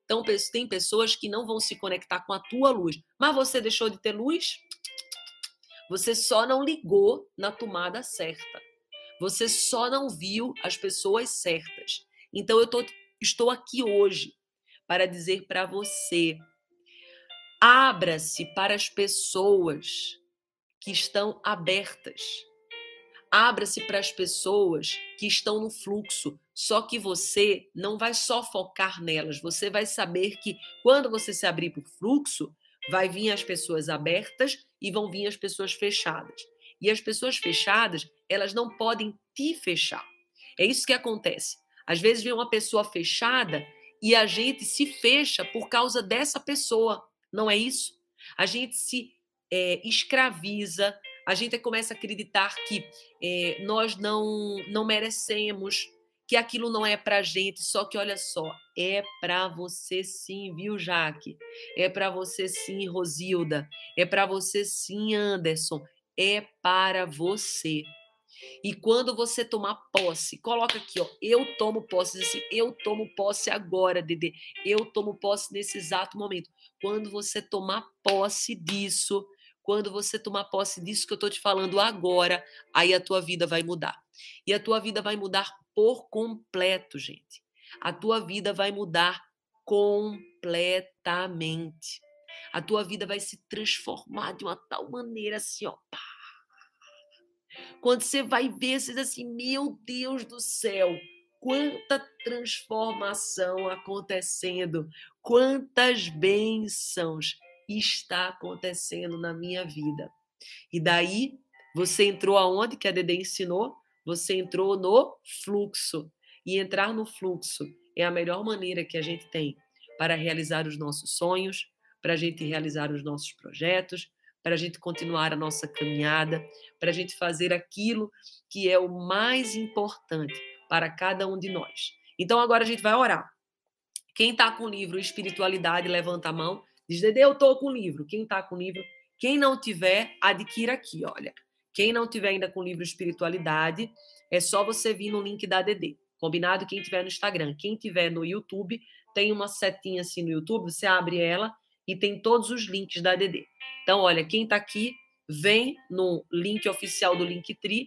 B: Então, tem pessoas que não vão se conectar com a tua luz. Mas você deixou de ter luz? Você só não ligou na tomada certa. Você só não viu as pessoas certas. Então, eu tô, estou aqui hoje para dizer para você: abra-se para as pessoas que estão abertas. Abra-se para as pessoas que estão no fluxo. Só que você não vai só focar nelas, você vai saber que quando você se abrir para o fluxo, vai vir as pessoas abertas e vão vir as pessoas fechadas. E as pessoas fechadas, elas não podem te fechar. É isso que acontece. Às vezes vem uma pessoa fechada e a gente se fecha por causa dessa pessoa. Não é isso? A gente se é, escraviza, a gente começa a acreditar que é, nós não, não merecemos, que aquilo não é para gente. Só que olha só, é para você sim, viu, Jaque? É para você sim, Rosilda. É para você sim, Anderson. É para você. E quando você tomar posse, coloca aqui, ó, eu tomo posse, assim, eu tomo posse agora, Dede. Eu tomo posse nesse exato momento. Quando você tomar posse disso, quando você tomar posse disso que eu tô te falando agora, aí a tua vida vai mudar. E a tua vida vai mudar por completo, gente. A tua vida vai mudar completamente. A tua vida vai se transformar de uma tal maneira assim, ó, pá, quando você vai ver, você diz assim: meu Deus do céu, quanta transformação acontecendo, quantas bênçãos está acontecendo na minha vida. E daí, você entrou aonde que a Dede ensinou? Você entrou no fluxo. E entrar no fluxo é a melhor maneira que a gente tem para realizar os nossos sonhos, para a gente realizar os nossos projetos, para a gente continuar a nossa caminhada, para a gente fazer aquilo que é o mais importante para cada um de nós. Então agora a gente vai orar. Quem está com o livro Espiritualidade, levanta a mão. Diz, Dede, eu estou com o livro. Quem está com o livro? Quem não tiver, adquira aqui, olha. Quem não tiver ainda com o livro Espiritualidade, é só você vir no link da DD. Combinado? Quem tiver no Instagram. Quem tiver no YouTube, tem uma setinha assim no YouTube, você abre ela e tem todos os links da DD. Então, olha, quem está aqui, vem no link oficial do Linktree,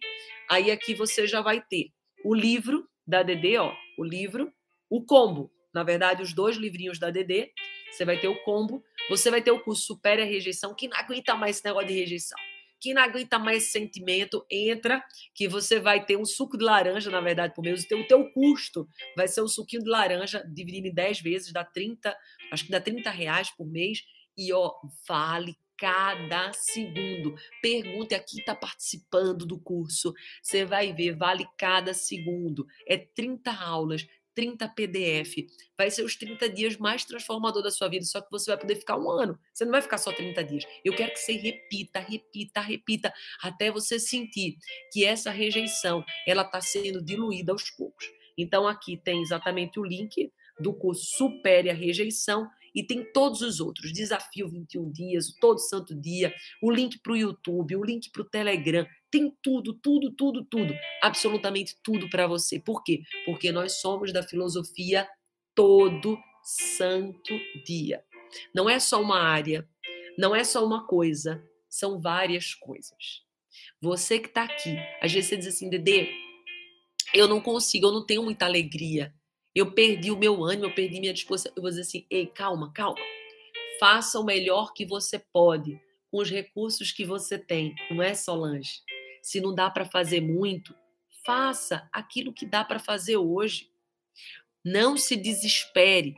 B: aí aqui você já vai ter o livro da DD, ó, o livro, o combo, na verdade, os dois livrinhos da DD, você vai ter o combo, você vai ter o curso Supere a Rejeição, que não aguenta mais esse negócio de rejeição. Quem não aguenta mais esse sentimento, entra, que você vai ter um suco de laranja, na verdade, por menos. O teu custo vai ser um suquinho de laranja, dividido em 10 vezes, dá 30, acho que dá 30 reais por mês. E, ó, vale cada segundo. Pergunte a quem está participando do curso. Você vai ver, vale cada segundo. É 30 aulas, 30 PDF. Vai ser os 30 dias mais transformador da sua vida, só que você vai poder ficar um ano. Você não vai ficar só 30 dias. Eu quero que você repita, repita, repita, até você sentir que essa rejeição, ela está sendo diluída aos poucos. Então aqui tem exatamente o link do curso Supere a Rejeição e tem todos os outros, Desafio 21 Dias, o Todo Santo Dia, o link para o YouTube, o link para o Telegram, tem tudo, tudo, tudo, tudo, absolutamente tudo para você. Por quê? Porque nós somos da filosofia todo santo dia. Não é só uma área, não é só uma coisa, são várias coisas. Você que está aqui, às vezes você diz assim, Dedê, eu não consigo, eu não tenho muita alegria, eu perdi o meu ânimo, eu perdi minha disposição. Eu vou dizer assim: ei, calma, calma. Faça o melhor que você pode com os recursos que você tem. Não é Solange? Se não dá para fazer muito, faça aquilo que dá para fazer hoje. Não se desespere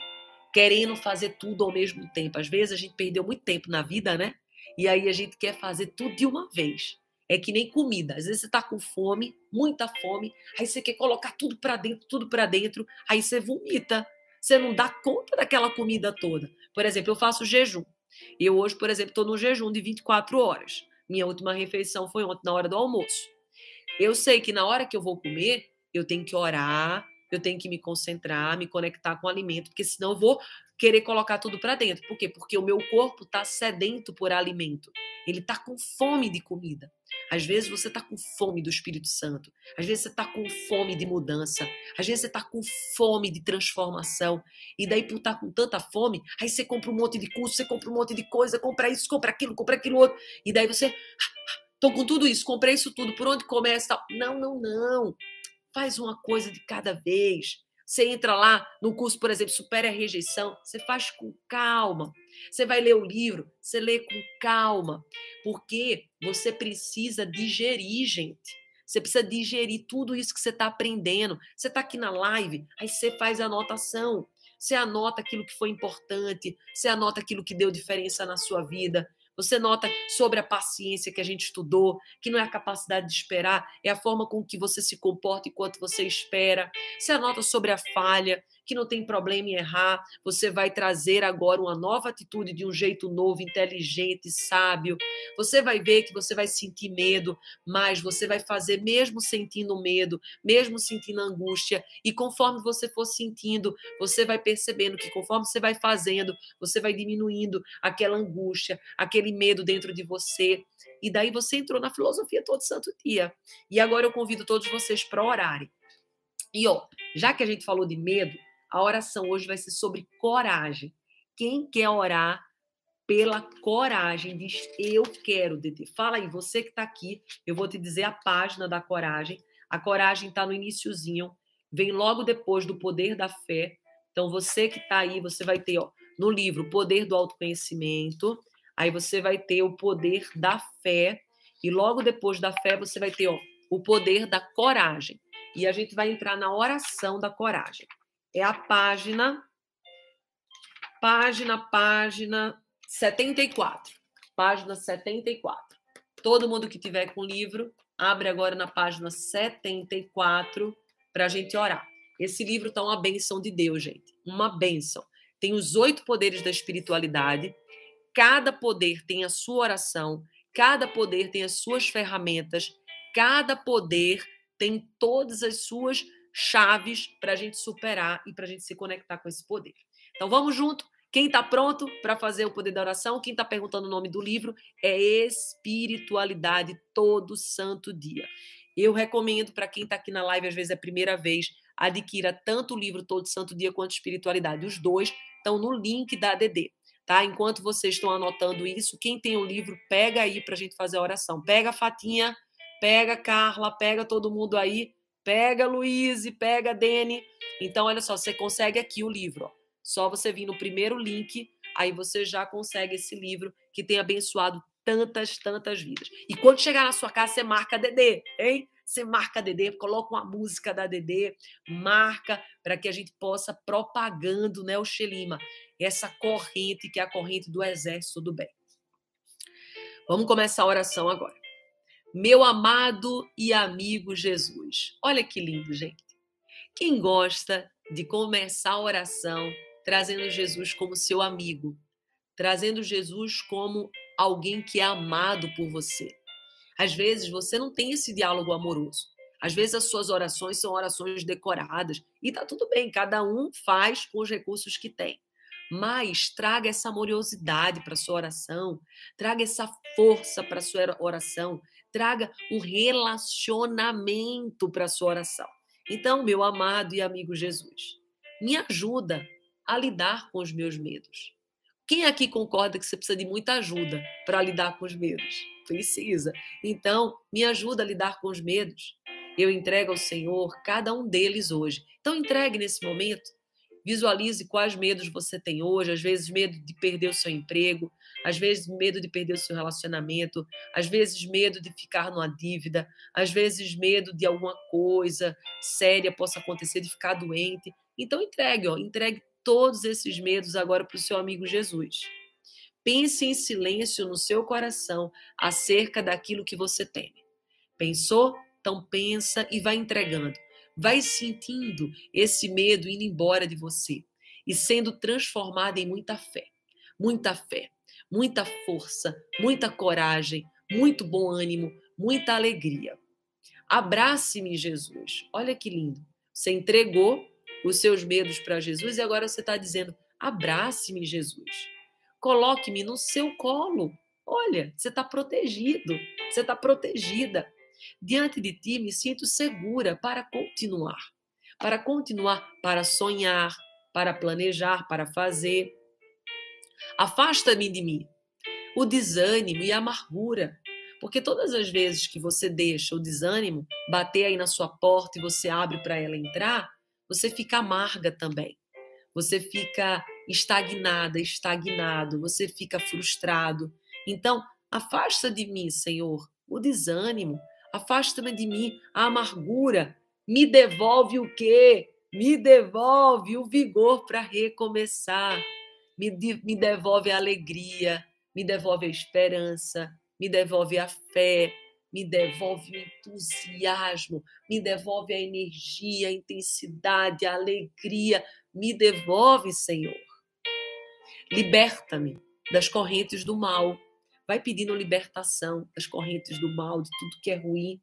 B: querendo fazer tudo ao mesmo tempo. Às vezes a gente perdeu muito tempo na vida, né? E aí a gente quer fazer tudo de uma vez. É que nem comida. Às vezes você tá com fome, muita fome, aí você quer colocar tudo para dentro, tudo para dentro, aí você vomita. Você não dá conta daquela comida toda. Por exemplo, eu faço jejum. Eu hoje, por exemplo, estou no jejum de 24 horas. Minha última refeição foi ontem na hora do almoço. Eu sei que na hora que eu vou comer, eu tenho que orar, eu tenho que me concentrar, me conectar com o alimento, porque senão eu vou querer colocar tudo para dentro. Por quê? Porque o meu corpo está sedento por alimento. Ele está com fome de comida. Às vezes você está com fome do Espírito Santo. Às vezes você está com fome de mudança. Às vezes você está com fome de transformação. E daí, por estar tá com tanta fome, aí você compra um monte de curso, você compra um monte de coisa, compra isso, compra aquilo, compra aquilo outro. E daí você. Tô com tudo isso, comprei isso tudo, por onde começa? Não, não, não. Faz uma coisa de cada vez. Você entra lá no curso, por exemplo, Supera a Rejeição, você faz com calma. Você vai ler o livro, você lê com calma, porque você precisa digerir, gente. Você precisa digerir tudo isso que você está aprendendo. Você está aqui na live, aí você faz a anotação. Você anota aquilo que foi importante, você anota aquilo que deu diferença na sua vida. Você nota sobre a paciência que a gente estudou, que não é a capacidade de esperar, é a forma com que você se comporta enquanto você espera. Você anota sobre a falha, que não tem problema em errar. Você vai trazer agora uma nova atitude de um jeito novo, inteligente, sábio. Você vai ver que você vai sentir medo, mas você vai fazer mesmo sentindo medo, mesmo sentindo angústia. E conforme você for sentindo, você vai percebendo que conforme você vai fazendo, você vai diminuindo aquela angústia, aquele medo dentro de você. E daí você entrou na filosofia todo santo dia. E agora eu convido todos vocês para orarem. E ó, já que a gente falou de medo, a oração hoje vai ser sobre coragem. Quem quer orar pela coragem, diz eu quero, Dede. Fala aí, você que está aqui, eu vou te dizer a página da coragem. A coragem está no iníciozinho, vem logo depois do poder da fé. Então, você que está aí, você vai ter ó, no livro Poder do Autoconhecimento, aí você vai ter o poder da fé, e logo depois da fé você vai ter ó, o poder da coragem. E a gente vai entrar na oração da coragem é a página, página, página 74. Página 74. Todo mundo que tiver com o livro, abre agora na página 74 para a gente orar. Esse livro está uma benção de Deus, gente. Uma benção. Tem os oito poderes da espiritualidade. Cada poder tem a sua oração. Cada poder tem as suas ferramentas. Cada poder tem todas as suas chaves para a gente superar e para a gente se conectar com esse poder. Então vamos junto. Quem está pronto para fazer o poder da oração? Quem está perguntando o nome do livro é Espiritualidade Todo Santo Dia. Eu recomendo para quem está aqui na live, às vezes é a primeira vez, adquira tanto o livro Todo Santo Dia quanto Espiritualidade. Os dois estão no link da ADD. Tá? Enquanto vocês estão anotando isso, quem tem o livro, pega aí para a gente fazer a oração. Pega a Fatinha, pega a Carla, pega todo mundo aí Pega Luiz, pega Dene. Então, olha só, você consegue aqui o livro. Ó. Só você vir no primeiro link, aí você já consegue esse livro que tem abençoado tantas, tantas vidas. E quando chegar na sua casa, você marca DD, hein? Você marca DD, coloca uma música da DD, marca para que a gente possa propagando, né, o Xelima, essa corrente que é a corrente do exército do bem. Vamos começar a oração agora. Meu amado e amigo Jesus. Olha que lindo, gente. Quem gosta de começar a oração trazendo Jesus como seu amigo, trazendo Jesus como alguém que é amado por você. Às vezes você não tem esse diálogo amoroso. Às vezes as suas orações são orações decoradas e tá tudo bem, cada um faz com os recursos que tem. Mas traga essa amorosidade para sua oração, traga essa força para sua oração, traga um relacionamento para a sua oração. Então, meu amado e amigo Jesus, me ajuda a lidar com os meus medos. Quem aqui concorda que você precisa de muita ajuda para lidar com os medos? Precisa. Então, me ajuda a lidar com os medos. Eu entrego ao Senhor cada um deles hoje. Então, entregue nesse momento Visualize quais medos você tem hoje, às vezes medo de perder o seu emprego, às vezes medo de perder o seu relacionamento, às vezes medo de ficar numa dívida, às vezes medo de alguma coisa séria possa acontecer, de ficar doente. Então entregue, ó, entregue todos esses medos agora para o seu amigo Jesus. Pense em silêncio no seu coração acerca daquilo que você teme. Pensou? Então pensa e vai entregando vai sentindo esse medo indo embora de você e sendo transformada em muita fé, muita fé, muita força, muita coragem, muito bom ânimo, muita alegria. Abrace-me, Jesus. Olha que lindo. Você entregou os seus medos para Jesus e agora você está dizendo: abrace-me, Jesus. Coloque-me no seu colo. Olha, você está protegido, você está protegida. Diante de ti, me sinto segura para continuar. Para continuar, para sonhar, para planejar, para fazer. Afasta-me de mim o desânimo e a amargura. Porque todas as vezes que você deixa o desânimo bater aí na sua porta e você abre para ela entrar, você fica amarga também. Você fica estagnada, estagnado, você fica frustrado. Então, afasta de mim, Senhor, o desânimo, afasta-me de mim a amargura. Me devolve o quê? Me devolve o vigor para recomeçar. Me, de, me devolve a alegria, me devolve a esperança, me devolve a fé, me devolve o entusiasmo, me devolve a energia, a intensidade, a alegria, me devolve, Senhor. Liberta-me das correntes do mal. Vai pedindo libertação das correntes do mal, de tudo que é ruim,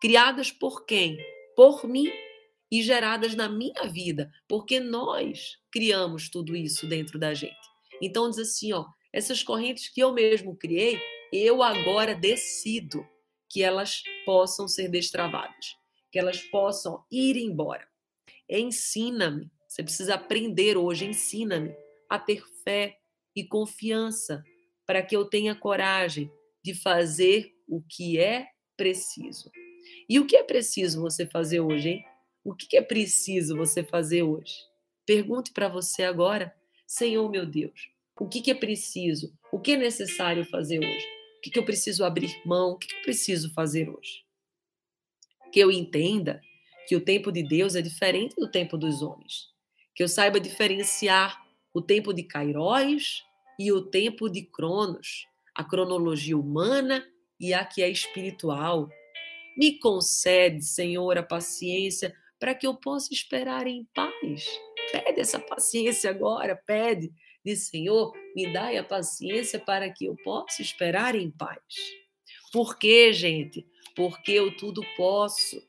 B: criadas por quem? Por mim e geradas na minha vida, porque nós criamos tudo isso dentro da gente. Então diz assim, ó, essas correntes que eu mesmo criei, eu agora decido que elas possam ser destravadas, que elas possam ir embora. Ensina-me, você precisa aprender hoje, ensina-me a ter fé e confiança para que eu tenha coragem de fazer o que é preciso. E o que é preciso você fazer hoje, hein? O que é preciso você fazer hoje? Pergunte para você agora, Senhor meu Deus, o que, é preciso? O que é necessário fazer hoje? O que, eu preciso abrir mão? O que, eu preciso fazer hoje? Que eu entenda que o tempo de Deus é diferente do tempo dos homens. Que eu saiba diferenciar o tempo de Kairos e o tempo de Cronos, a cronologia humana e a que é espiritual. Me concede, Senhor, a paciência para que eu possa esperar em paz. Pede essa paciência agora, pede Diz, Senhor, me dai a paciência para que eu possa esperar em paz. Por quê, gente? Porque eu tudo posso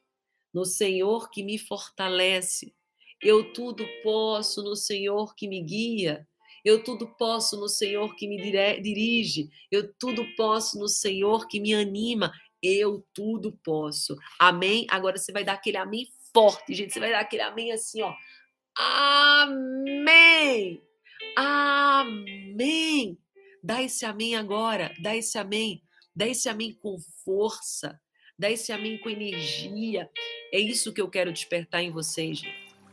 B: no Senhor que me fortalece. Eu tudo posso no Senhor que me guia. Eu tudo posso no Senhor que me dirige. Eu tudo posso no Senhor que me anima. Eu tudo posso. Amém? Agora você vai dar aquele amém forte, gente. Você vai dar aquele amém assim, ó. Amém! Amém. Dá esse amém agora, dá esse amém, dá esse amém com força, dá esse amém com energia. É isso que eu quero despertar em vocês, gente.